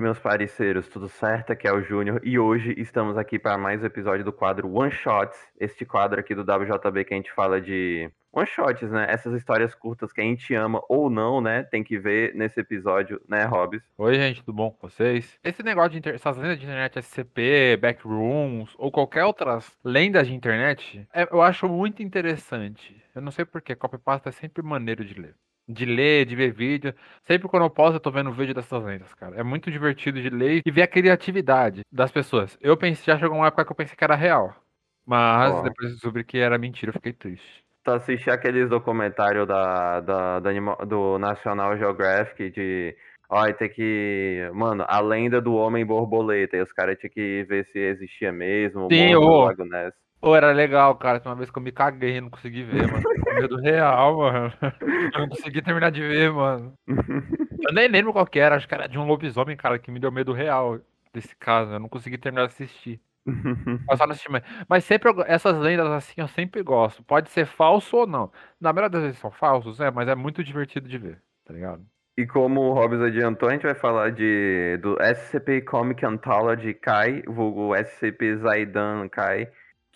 meus parceiros, tudo certo? Aqui é o Júnior e hoje estamos aqui para mais um episódio do quadro One Shots, este quadro aqui do WJB que a gente fala de one shots, né? Essas histórias curtas que a gente ama ou não, né? Tem que ver nesse episódio, né, Hobbs? Oi, gente, tudo bom com vocês? Esse negócio de inter... essas lendas de internet, SCP, Backrooms ou qualquer outras lendas de internet, é, eu acho muito interessante. Eu não sei porquê, copypasta é sempre maneiro de ler de ler, de ver vídeo. Sempre quando eu posso, eu tô vendo vídeo dessas lendas, cara. É muito divertido de ler e ver a criatividade das pessoas. Eu pensei, já chegou uma época que eu pensei que era real. Mas oh. depois descobri que era mentira, eu fiquei triste. Tu assistiu aqueles documentários da, da, do, do National Geographic de Olha, tem que. Mano, a lenda do homem borboleta. E os caras tinham que ver se existia mesmo. Sim, ô. Ô, era legal, cara. Uma vez que eu me caguei não consegui ver, mano. medo real, mano. Eu não consegui terminar de ver, mano. Eu nem lembro qual que era. Acho que era de um lobisomem, cara, que me deu medo real desse caso. Eu não consegui terminar de assistir. Mas, assistir mas sempre essas lendas assim eu sempre gosto. Pode ser falso ou não. Na maioria das vezes são falsos, é, mas é muito divertido de ver, tá ligado? E como o Hobbs adiantou, a gente vai falar de, do SCP Comic Anthology Kai, vulgo SCP Zaidan Kai,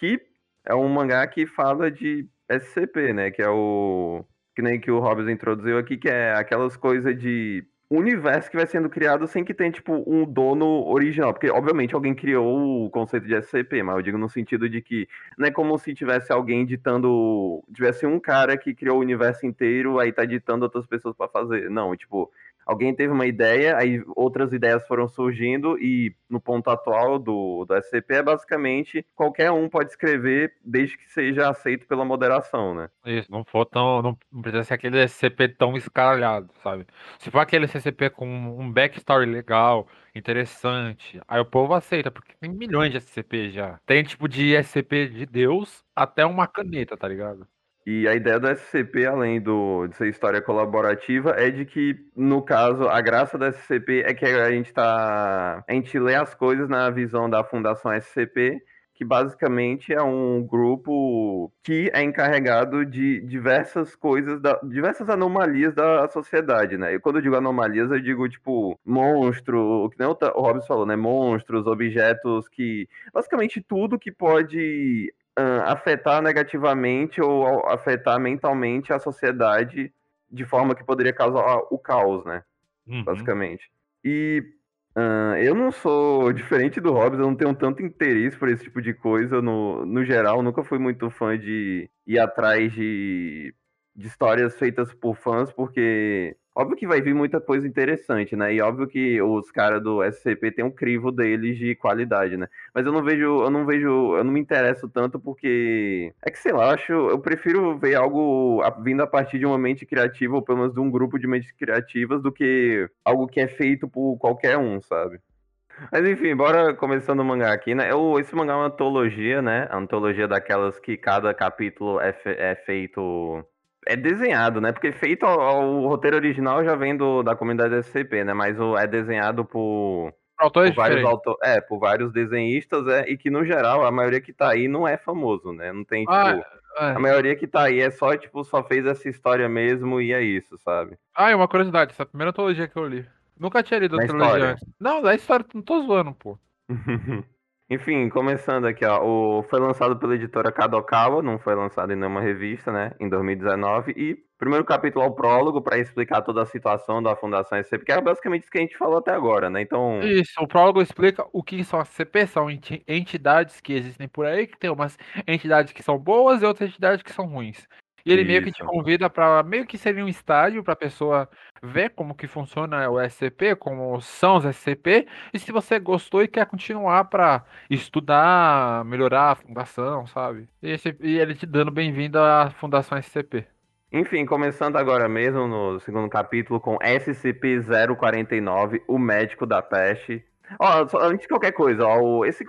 que é um mangá que fala de SCP, né? Que é o. Que nem que o Hobbes introduziu aqui, que é aquelas coisas de universo que vai sendo criado sem que tenha, tipo, um dono original. Porque, obviamente, alguém criou o conceito de SCP, mas eu digo no sentido de que não é como se tivesse alguém ditando. Tivesse um cara que criou o universo inteiro, aí tá ditando outras pessoas para fazer. Não, tipo, alguém teve uma ideia, aí outras ideias foram surgindo, e no ponto atual do, do SCP é basicamente qualquer um pode escrever desde que seja aceito pela moderação, né? Isso, não for tão. Não, precisa ser aquele SCP tão escaralhado, sabe? Se for aquele SCP com um backstory legal, interessante, aí o povo aceita, porque tem milhões de SCP já. Tem tipo de SCP de Deus até uma caneta, tá ligado? E a ideia do SCP, além do, de ser história colaborativa, é de que, no caso, a graça do SCP é que a gente tá. A gente lê as coisas na visão da Fundação SCP, que basicamente é um grupo que é encarregado de diversas coisas, da, diversas anomalias da sociedade, né? E quando eu digo anomalias, eu digo, tipo, monstro, que nem o, Hobbes falou, né? Monstros, objetos que. Basicamente tudo que pode uh, afetar negativamente ou afetar mentalmente a sociedade de forma que poderia causar o caos, né? Uhum. Basicamente. E uh, eu não sou diferente do Hobbes, eu não tenho tanto interesse por esse tipo de coisa no, no geral. Nunca fui muito fã de ir atrás de, de histórias feitas por fãs, porque Óbvio que vai vir muita coisa interessante, né? E óbvio que os caras do SCP tem um crivo deles de qualidade, né? Mas eu não vejo, eu não vejo, eu não me interesso tanto porque é que sei lá, eu acho, eu prefiro ver algo vindo a partir de uma mente criativa ou pelo menos de um grupo de mentes criativas do que algo que é feito por qualquer um, sabe? Mas enfim, bora começando o mangá aqui, né? Eu, esse mangá é uma antologia, né? A antologia daquelas que cada capítulo é, fe é feito é desenhado, né? Porque feito o roteiro original já vem do, da comunidade SCP, né? Mas o, é desenhado por, Autores por vários autor, é, por vários desenhistas, é, e que no geral a maioria que tá aí não é famoso, né? Não tem tipo, ah, é. a maioria que tá aí é só tipo só fez essa história mesmo e é isso, sabe? Ah, e uma curiosidade, essa é a primeira antologia que eu li. Nunca tinha lido antologia antes. Não, da história, não tô zoando, pô. Enfim, começando aqui, ó. O, foi lançado pela editora Kadokawa, não foi lançado em nenhuma revista, né? Em 2019. E primeiro capítulo o prólogo para explicar toda a situação da Fundação SCP, que é basicamente isso que a gente falou até agora, né? Então. Isso, o prólogo explica o que são as CP, são entidades que existem por aí, que tem umas entidades que são boas e outras entidades que são ruins. E ele Isso. meio que te convida para meio que seria um estágio para a pessoa ver como que funciona o SCP, como são os SCP, e se você gostou e quer continuar para estudar, melhorar a fundação, sabe? E, esse, e ele te dando bem-vindo à Fundação SCP. Enfim, começando agora mesmo no segundo capítulo com SCP-049, o médico da peste. Ó, antes de qualquer coisa, ó, esse,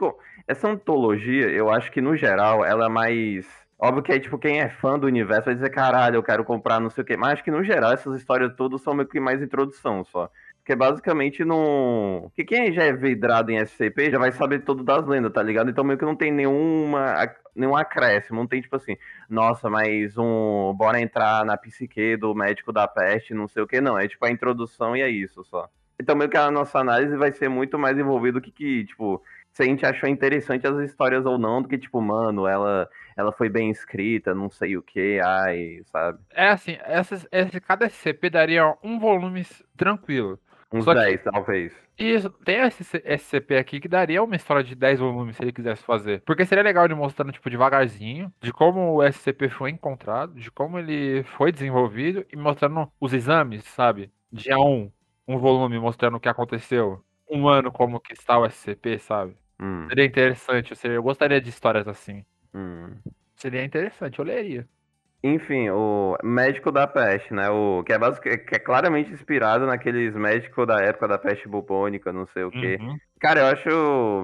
essa antologia, eu acho que no geral ela é mais Óbvio que aí, tipo, quem é fã do universo vai dizer, caralho, eu quero comprar não sei o quê. Mas acho que, no geral, essas histórias todas são meio que mais introdução só. Porque basicamente não. Que quem já é vidrado em SCP já vai saber tudo das lendas, tá ligado? Então meio que não tem nenhuma, nenhum acréscimo. Não tem tipo assim, nossa, mas um. Bora entrar na psique do médico da peste, não sei o que, não. É tipo a introdução e é isso só. Então, meio que a nossa análise vai ser muito mais envolvida que, que, tipo, se a gente achou interessante as histórias ou não, do que, tipo, mano, ela, ela foi bem escrita, não sei o que, ai, sabe? É assim, essas, esse, cada SCP daria um volume tranquilo. Uns Só que- 10, talvez. Isso, tem esse SCP aqui que daria uma história de 10 volumes se ele quisesse fazer. Porque seria legal ele mostrando, tipo, devagarzinho, de como o SCP foi encontrado, de como ele foi desenvolvido e mostrando os exames, sabe? Dia 1, um volume mostrando o que aconteceu. Um ano como que está o SCP, sabe? Hum, Seria interessante, eu, seria- eu gostaria de histórias assim. hum. Seria interessante, eu leria. Enfim, o Médico da Peste, né? O, que, é basic, que é claramente inspirado naqueles médicos da época da peste bubônica, não sei o quê. Uhum. Cara, eu acho.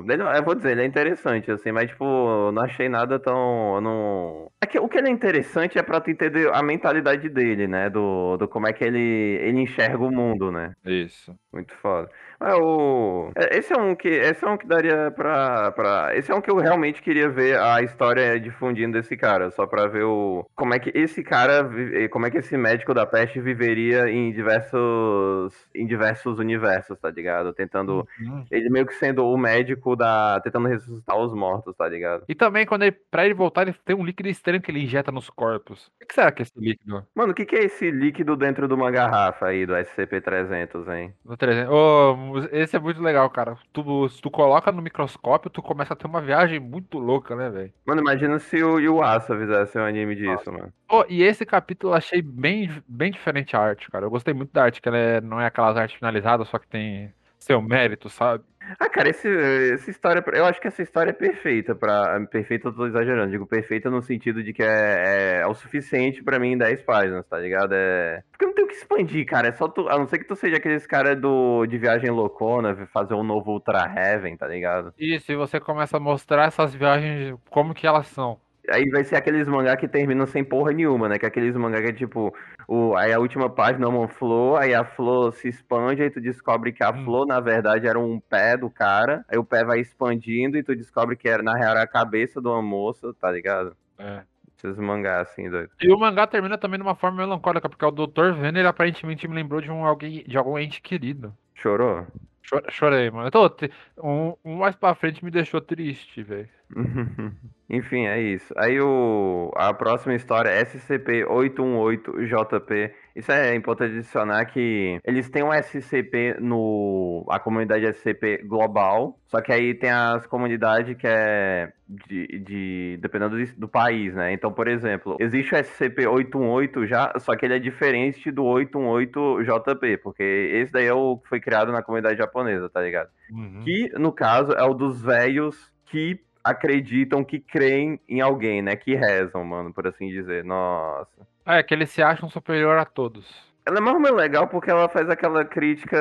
ele- Eu vou dizer, ele é interessante, assim, mas, tipo, eu não achei nada tão. Não... É que, o que ele é interessante é pra tu entender a mentalidade dele, né? Do, do como é que ele, ele enxerga o mundo, né? Isso. Muito foda. Mas o. é, Esse é um que. Esse é um que daria pra, pra. Esse é um que eu realmente queria ver a história difundindo desse cara. Só pra ver o. Como é que esse cara. Como é que esse médico da peste viveria em diversos. Em diversos universos, tá ligado? Tentando. Uhum. Ele meio que sendo o médico da. Tentando ressuscitar os mortos, tá ligado? E também, quando ele, pra ele voltar, ele tem um líquido estranho que ele injeta nos corpos. O que será que é esse líquido? Mano, o que, que é esse líquido dentro de uma garrafa aí do SCP-300, hein? No 300. Ô, esse é muito legal, cara. Tu, se tu coloca no microscópio, tu começa a ter uma viagem muito louca, né, velho? Mano, imagina se o Yuasa fizesse um anime disso, mano. Ô, e esse capítulo eu achei bem, bem diferente a arte, cara. Eu gostei muito da arte, que ela é- não é aquelas artes finalizadas, só que tem seu mérito, sabe? Ah, cara, esse, essa história. Eu acho que essa história é perfeita pra. Perfeita, eu tô exagerando. Digo perfeita no sentido de que é, é, é o suficiente pra mim em 10 páginas, tá ligado? É. Porque não tem o que expandir, cara. É só tu. A não ser que tu seja aqueles cara do, de viagem loucona, fazer um novo Ultra Heaven, tá ligado? E se você começa a mostrar essas viagens, como que elas são. Aí vai ser aqueles mangá que terminam sem porra nenhuma, né? Que é aqueles mangá que é tipo, o, aí a última página é uma flor, aí a flor se expande, aí tu descobre que a Hum. flor, na verdade, era um pé do cara, aí o pé vai expandindo e tu descobre que era, na real, era a cabeça de uma moça, tá ligado? É. Esses mangá assim, doido. E o mangá termina também de uma forma melancólica, porque o Dr. Venom, ele aparentemente me lembrou de um alguém, de algum ente querido. Chorou? Cho- Chorei, mano. Tri- um, um mais pra frente me deixou triste, velho. Enfim, é isso. Aí o, a próxima história é SCP-818-JP. Isso é importante adicionar que eles têm um SCP no. a comunidade SCP global. Só que aí tem as comunidades que é de. de dependendo do, do país, né? Então, por exemplo, existe o SCP-818 já, só que ele é diferente do 818-JP, porque esse daí é o que foi criado na comunidade japonesa, tá ligado? Uhum. Que, no caso, é o dos velhos que acreditam, que creem em alguém, né? Que rezam, mano, por assim dizer. Nossa. É, que eles se acham superior a todos. Ela é mais ou menos legal porque ela faz aquela crítica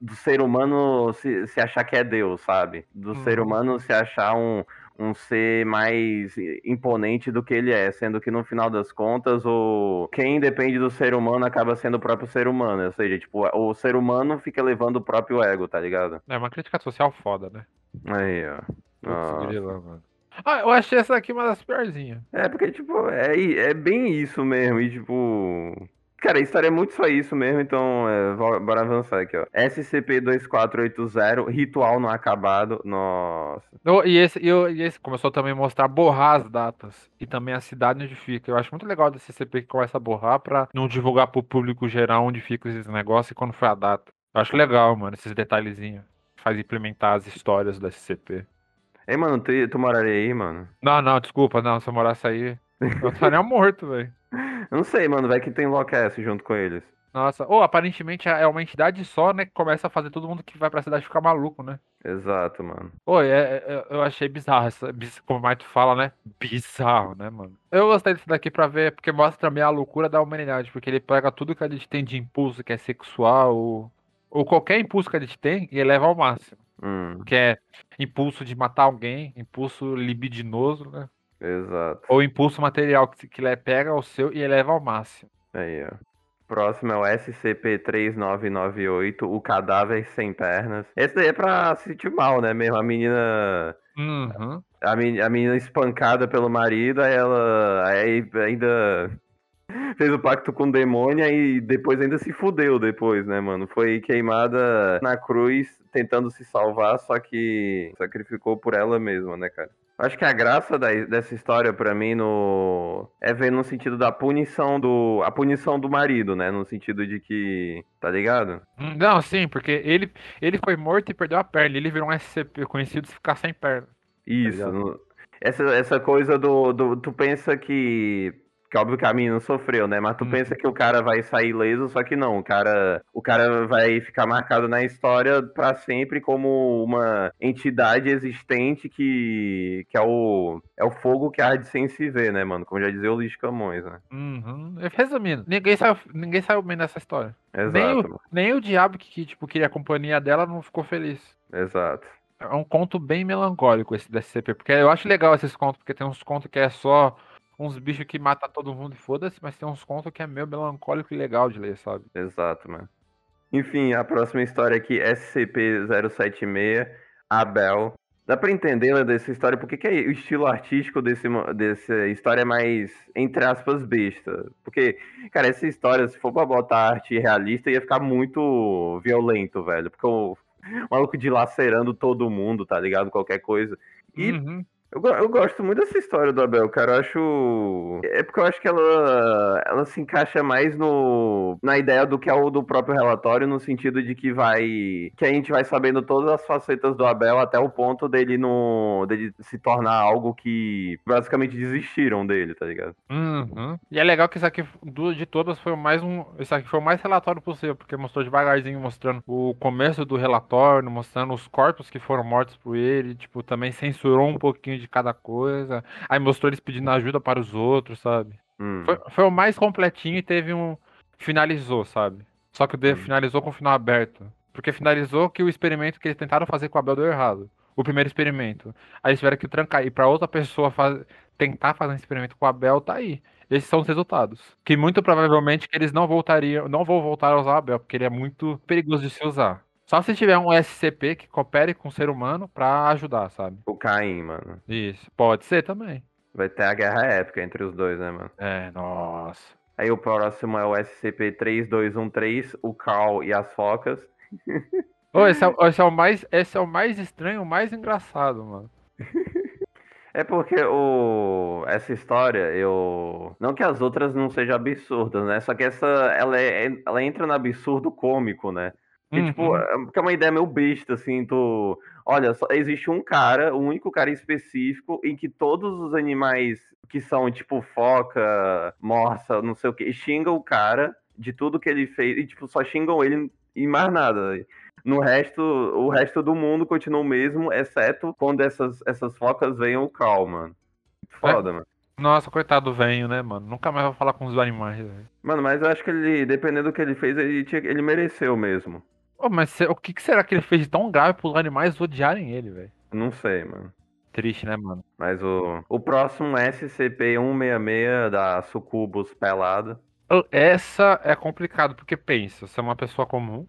do ser humano se, se achar que é Deus, sabe? Do Uhum. ser humano se achar um, um ser mais imponente do que ele é, sendo que no final das contas, o quem depende do ser humano acaba sendo o próprio ser humano. Ou seja, tipo, o ser humano fica levando o próprio ego, tá ligado? É uma crítica social foda, né? Aí, ó. Putz, mano. Ah, eu achei essa aqui uma das piorzinhas. É, porque, tipo, é, é bem isso mesmo. E, tipo. Cara, a história é muito só isso mesmo, então é, bora avançar aqui, ó. SCP-2480, Ritual não acabado. Nossa. E, esse, e, e esse começou também a mostrar, borrar as datas. E também a cidade onde fica. Eu acho muito legal desse CP que começa a borrar pra não divulgar pro público geral onde fica esses negócios e quando foi a data. Eu acho legal, mano, esses detalhezinhos. Faz implementar as histórias do SCP. Ei, mano, tu, tu moraria aí, mano? Não, não, desculpa, não, se eu morasse aí. Eu estaria morto, velho. Eu não sei, mano, vai que tem Locast junto com eles. Nossa, ou aparentemente é uma entidade só, né? Que começa a fazer todo mundo que vai pra cidade ficar maluco, né? Exato, mano. Pô, é, é- eu achei bizarro, essa, como mais tu fala, né? Bizarro, né, mano? Eu gostei desse daqui pra ver, porque mostra também a loucura da humanidade, porque ele pega tudo que a gente tem de impulso, que é sexual, ou, ou qualquer impulso que a gente tem, e eleva ao máximo. Hum, Que é impulso de matar alguém, impulso libidinoso, né? exato. Ou impulso material, que, que ele pega o seu e eleva ao máximo. Aí, ó. Próximo é o SCP-3998, o cadáver sem pernas. Esse daí é pra se sentir mal, né? Mesmo a menina. Uhum. A, a menina espancada pelo marido, aí ela. Aí ainda. Fez o pacto com o demônio e depois ainda se fudeu depois, né, mano? Foi queimada na cruz tentando se salvar, só que sacrificou por ela mesma, né, cara? Acho que a graça da, dessa história para mim no é ver no sentido da punição do a punição do marido, né, no sentido de que, tá ligado? Não, sim, porque ele ele foi morto e perdeu a perna, ele virou um SCP conhecido se ficar sem perna. Tá Isso. Tá essa, essa coisa do, do tu pensa que que óbvio que a menina sofreu, né? Mas tu hum. pensa que o cara vai sair ileso, só que não, o cara, o cara vai ficar marcado na história para sempre como uma entidade existente que, que é o é o fogo que arde sem se ver, né, mano? Como já dizia o Luiz Camões, né? Uhum. Resumindo, ninguém saiu, ninguém saiu bem nessa história. Exato. Nem o, nem o diabo que, que, tipo, queria a companhia dela não ficou feliz. Exato. É um conto bem melancólico esse da SCP, porque eu acho legal esses contos, porque tem uns contos que é só uns bichos que matam todo mundo e foda-se, mas tem uns contos que é meio melancólico e legal de ler, sabe? Exato, mano. Enfim, a próxima história aqui, SCP-076, Abel. Dá pra entender né, dessa história porque que é o estilo artístico desse, dessa história é mais, entre aspas, besta. Porque, cara, essa história, se for pra botar arte realista, ia ficar muito violento, velho. Porque o maluco dilacerando todo mundo, tá ligado? Qualquer coisa. E uhum. Eu, eu gosto muito dessa história do Abel, cara. Eu acho. É porque eu acho que ela, ela se encaixa mais no, na ideia do que é o do próprio relatório, no sentido de que vai. que a gente vai sabendo todas as facetas do Abel até o ponto dele no. dele se tornar algo que basicamente desistiram dele, tá ligado? Uhum. E é legal que isso aqui, de todas, foi mais um. Isso aqui foi o mais relatório possível, porque mostrou devagarzinho, mostrando o começo do relatório, mostrando os corpos que foram mortos por ele, tipo, também censurou um pouquinho de cada coisa. Aí mostrou eles pedindo ajuda para os outros, sabe? Hum. Foi, foi, o mais completinho e teve um. Finalizou, sabe? Só que o hum. finalizou com o final aberto. Porque finalizou que o experimento que eles tentaram fazer com o Abel deu errado. O primeiro experimento. Aí eles tiveram que trancar. E pra outra pessoa faz... tentar fazer um experimento com o Abel, tá aí. Esses são os resultados. Que muito provavelmente eles não voltariam, não vão voltar a usar o Abel, porque ele é muito perigoso de se usar. Só se tiver um SCP que coopere com o ser humano pra ajudar, sabe? O Caim, mano. Isso. Pode ser também. Vai ter a guerra épica entre os dois, né, mano? É, nossa. Aí o próximo é o SCP-3213, o Carl e as focas. oh, esse, é, esse, é, o mais, esse é o mais estranho, o mais engraçado, mano. É porque o essa história, eu não que as outras não sejam absurdas, né? Só que essa ela, é, ela entra no absurdo cômico, né? Que, tipo, uhum. tipo, é uma ideia meio besta, assim, tu... Olha, só existe um cara, um único cara específico, em que todos os animais que são, tipo, foca, morsa, não sei o que, xingam o cara de tudo que ele fez, e, tipo, só xingam ele e mais nada. No resto, o resto do mundo continua o mesmo, exceto quando essas, essas focas venham o Cal, mano. Foda, é. mano. Nossa, coitado do venho, né, mano? Nunca mais vou falar com os animais, velho. Mano, mas eu acho que ele, dependendo do que ele fez, ele, tinha, ele mereceu mesmo. Oh, mas o que, será que ele fez de tão grave pros animais odiarem ele, velho? Não sei, mano. Triste, né, mano? Mas o, o próximo SCP-166 da Sucubus pelada. Essa é complicado, porque pensa, você é uma pessoa comum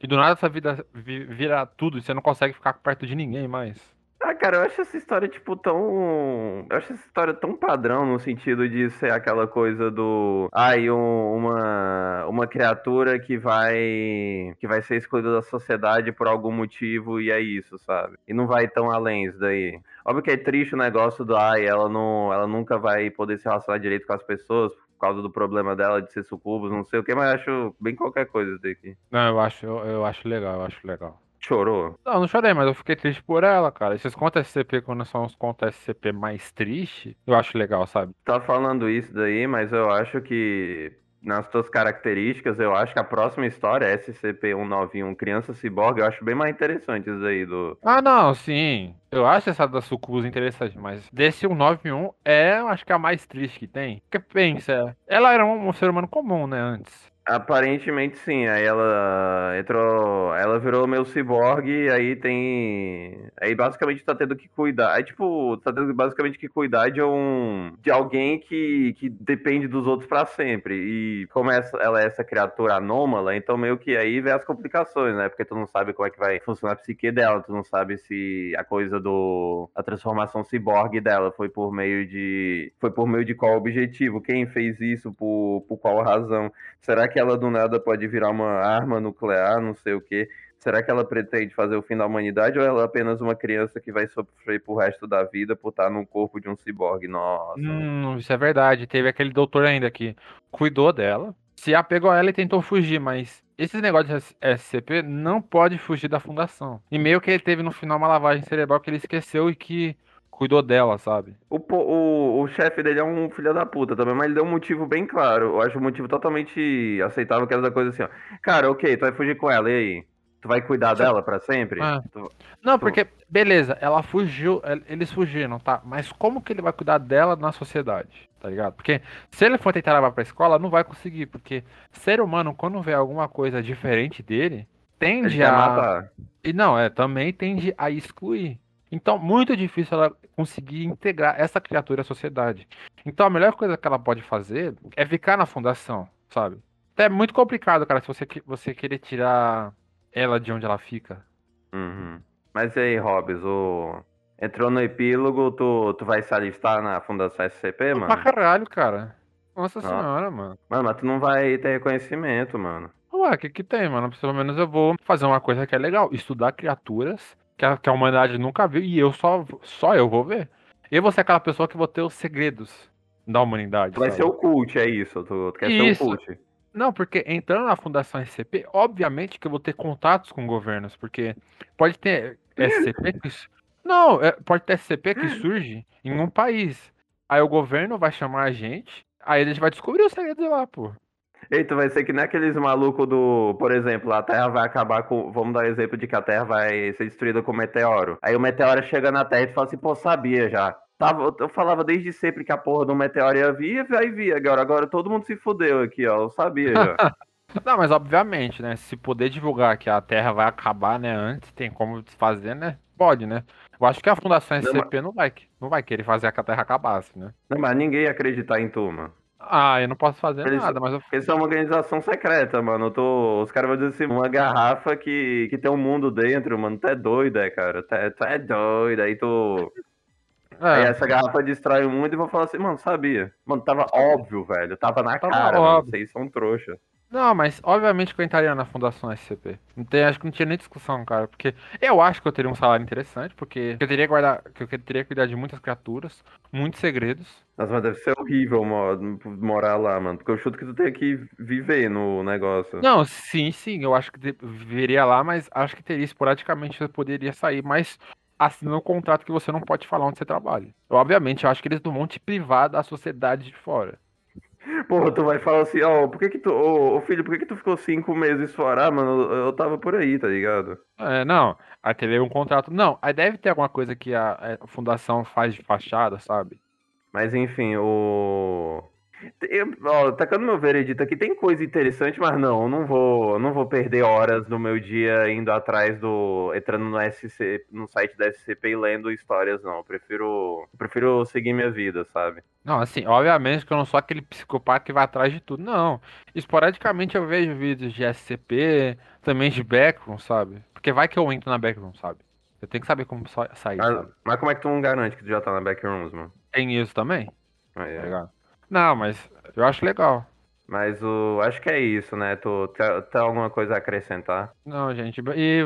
e do nada sua vida vira tudo e você não consegue ficar perto de ninguém mais. Ah, cara, eu acho essa história, tipo, tão. Eu acho essa história tão padrão no sentido de ser aquela coisa do. Ai, um, uma, uma criatura que vai. que vai ser excluída da sociedade por algum motivo e é isso, sabe? E não vai tão além isso daí. Óbvio que é triste o negócio do ai, ela não. Ela nunca vai poder se relacionar direito com as pessoas por causa do problema dela de ser sucubus, não sei o que, mas acho bem qualquer coisa daqui. Não, eu acho, eu, eu acho legal, eu acho legal. Chorou? Não, não chorei, mas eu fiquei triste por ela, cara. Esses contos SCP, quando são os contos SCP mais tristes, eu acho legal, sabe? Tá falando isso daí, mas eu acho que nas suas características, eu acho que a próxima história, SCP-191 Criança Ciborgue, eu acho bem mais interessante isso aí do... Ah, não, sim. Eu acho essa da Sucubus interessante, mas desse 191 é, eu acho que é a mais triste que tem. Porque pensa, ela era um, um ser humano comum, né, antes. Aparentemente sim, aí ela entrou, ela virou meu ciborgue, aí tem, aí basicamente tá tendo que cuidar, aí tipo, tá tendo basicamente que cuidar de um, de alguém que, que depende dos outros para sempre, e como essa, ela é essa criatura anômala, então meio que aí vem as complicações, né, porque tu não sabe como é que vai funcionar a psique dela, tu não sabe se a coisa do, a transformação ciborgue dela foi por meio de, foi por meio de qual objetivo, quem fez isso, por, por qual razão, será que ela do nada pode virar uma arma nuclear, não sei o quê. Será que ela pretende fazer o fim da humanidade ou ela é apenas uma criança que vai sofrer pro resto da vida por estar no corpo de um ciborgue? Nossa. Hum, isso é verdade. Teve aquele doutor ainda que cuidou dela, se apegou a ela e tentou fugir, mas esse negócio de SCP não pode fugir da fundação. E meio que ele teve no final uma lavagem cerebral que ele esqueceu e que cuidou dela, sabe? O, o, o chefe dele é um filho da puta também, mas ele deu um motivo bem claro. Eu acho um motivo totalmente aceitável, que era da coisa assim, ó. Cara, ok, tu vai fugir com ela, e aí? Tu vai cuidar dela para sempre? Ah. Tu, não, tu... porque, beleza, ela fugiu, eles fugiram, tá? Mas como que ele vai cuidar dela na sociedade? Tá ligado? Porque se ele for tentar levar pra escola, não vai conseguir. Porque ser humano, quando vê alguma coisa diferente dele, tende a. Matar. E não, é, também tende a excluir. Então, muito difícil ela conseguir integrar essa criatura à sociedade. Então, a melhor coisa que ela pode fazer é ficar na fundação, sabe? É muito complicado, cara, se você, você querer tirar ela de onde ela fica. Uhum. Mas e aí, Hobbs, o... entrou no epílogo, tu, tu vai se alistar na Fundação SCP, mano? Pra caralho, cara. Nossa senhora, mano. Mano, mas tu não vai ter reconhecimento, mano. Ué, o que que tem, mano? Pelo menos eu vou fazer uma coisa que é legal. Estudar criaturas que a, que a humanidade nunca viu e eu só, só eu vou ver. Eu vou ser aquela pessoa que vou ter os segredos da humanidade. Tu vai sabe? ser o cult, é isso. Tu, tu quer isso. ser o cult. Não, porque entrando na Fundação SCP, obviamente que eu vou ter contatos com governos, porque pode ter SCP que. Não, é, pode ter SCP que surge em um país. Aí o governo vai chamar a gente, aí a gente vai descobrir os segredos lá, pô. Eita, vai ser que nem aqueles malucos do. Por exemplo, a Terra vai acabar com. Vamos dar o um exemplo de que a Terra vai ser destruída com um meteoro. Aí o meteoro chega na Terra e fala assim, pô, sabia já. Tava, eu falava desde sempre que a porra do meteoro ia vir e aí via agora. Agora todo mundo se fudeu aqui, ó. Eu sabia já. Não, mas obviamente, né? Se poder divulgar que a Terra vai acabar, né? Antes, tem como fazer, né? Pode, né? Eu acho que a Fundação SCP não, não, vai, não vai querer fazer que a Terra acabasse, né? Não, mas ninguém ia acreditar em tu, mano. Ah, eu não posso fazer eles, nada, mas eu... Eles são uma organização secreta, mano. Tô... Os caras vão dizer assim, uma garrafa que, que tem um mundo dentro, mano. Tu é doido, é, cara. Tu é, tu é doido. Aí tu. É. Aí essa garrafa destrói o mundo e vou falar assim, mano, sabia. Mano, tava óbvio, velho. Tava na tava cara, óbvio. mano. Vocês são trouxa. Não, mas obviamente que eu entraria na Fundação SCP. Não tem, acho que não tinha nem discussão, cara. Porque eu acho que eu teria um salário interessante, porque eu teria que guardar, que eu teria que cuidar de muitas criaturas, muitos segredos. Nossa, mas deve ser horrível morar lá, mano. Porque eu chuto que tu tem que viver no negócio. Não, sim, sim. Eu acho que viveria lá, mas acho que teria esporadicamente você poderia sair, mas assinando um contrato que você não pode falar onde você trabalha. Eu, obviamente, eu acho que eles não vão te privar da sociedade de fora. Porra, tu vai falar assim, ó, oh, por que que tu, ô oh, filho, por que que tu ficou cinco meses fora? Ah, mano, eu, eu tava por aí, tá ligado? É, não, aí teve um contrato, não, aí deve ter alguma coisa que a, a fundação faz de fachada, sabe? Mas enfim, o... Eu, ó, tacando meu veredito aqui, tem coisa interessante, mas não, não vou, não vou perder horas do meu dia indo atrás do. entrando no SC, no site da SCP e lendo histórias, não. Eu prefiro. Eu prefiro seguir minha vida, sabe? Não, assim, obviamente que eu não sou aquele psicopata que vai atrás de tudo, não. Esporadicamente eu vejo vídeos de SCP, também de backroom, sabe? Porque vai que eu entro na backroom, sabe? Eu tenho que saber como sair. Mas, mas como é que tu não garante que tu já tá na backrooms, mano? Tem isso também? Ah, é. Tá não, mas eu acho legal. Mas o. Acho que é isso, né? Tu tem alguma coisa a acrescentar? Não, gente. E.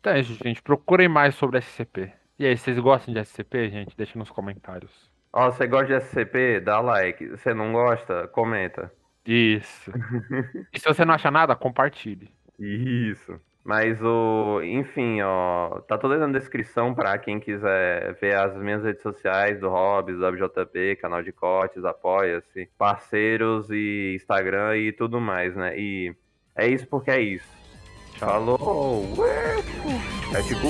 Então, gente, procurem mais sobre SCP. E aí, vocês gostam de SCP, gente? Deixa nos comentários. Ó, oh, você gosta de SCP? Dá like. Você não gosta? Comenta. Isso. e se você não acha nada, compartilhe. Isso. Mas o, enfim, ó, tá toda na descrição para quem quiser ver as minhas redes sociais do Hobbs, do WJP, canal de cortes, apoia-se, parceiros e Instagram e tudo mais, né? E é isso porque é isso. Tchau. Falou! É tipo,